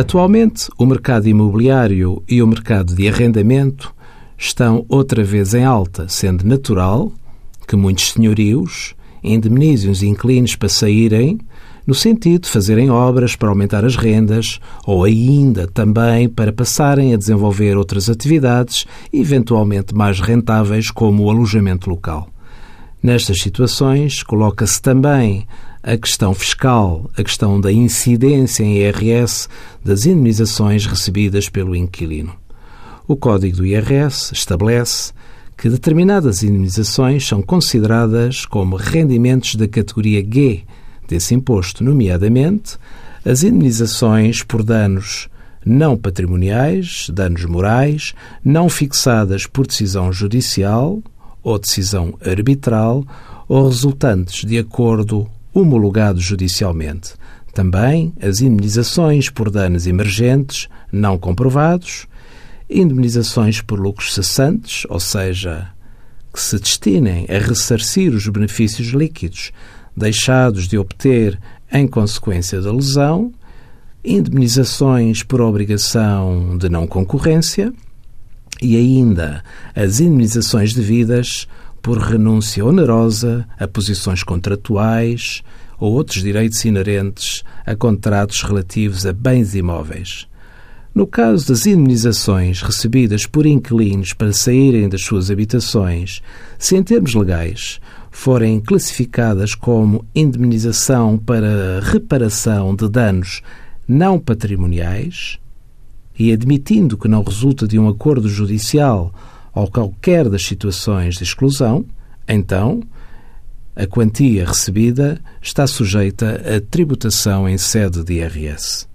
Atualmente, o mercado imobiliário e o mercado de arrendamento estão outra vez em alta, sendo natural que muitos senhorios indemnizem os inquilinos para saírem, no sentido de fazerem obras para aumentar as rendas ou ainda também para passarem a desenvolver outras atividades, eventualmente mais rentáveis, como o alojamento local. Nestas situações, coloca-se também a questão fiscal, a questão da incidência em IRS das indemnizações recebidas pelo inquilino. O Código do IRS estabelece que determinadas indemnizações são consideradas como rendimentos da categoria G desse imposto, nomeadamente as indemnizações por danos não patrimoniais, danos morais, não fixadas por decisão judicial ou decisão arbitral ou resultantes de acordo homologado judicialmente. Também as indemnizações por danos emergentes não comprovados indemnizações por lucros cessantes, ou seja, que se destinem a ressarcir os benefícios líquidos deixados de obter em consequência da lesão, indemnizações por obrigação de não concorrência e ainda as indemnizações devidas por renúncia onerosa a posições contratuais ou outros direitos inerentes a contratos relativos a bens imóveis. No caso das indemnizações recebidas por inquilinos para saírem das suas habitações, se em termos legais forem classificadas como indemnização para reparação de danos não patrimoniais, e admitindo que não resulta de um acordo judicial ou qualquer das situações de exclusão, então a quantia recebida está sujeita a tributação em sede de IRS.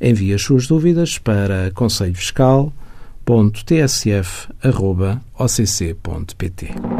Envie as suas dúvidas para conselhofiscal.tsf.occ.pt.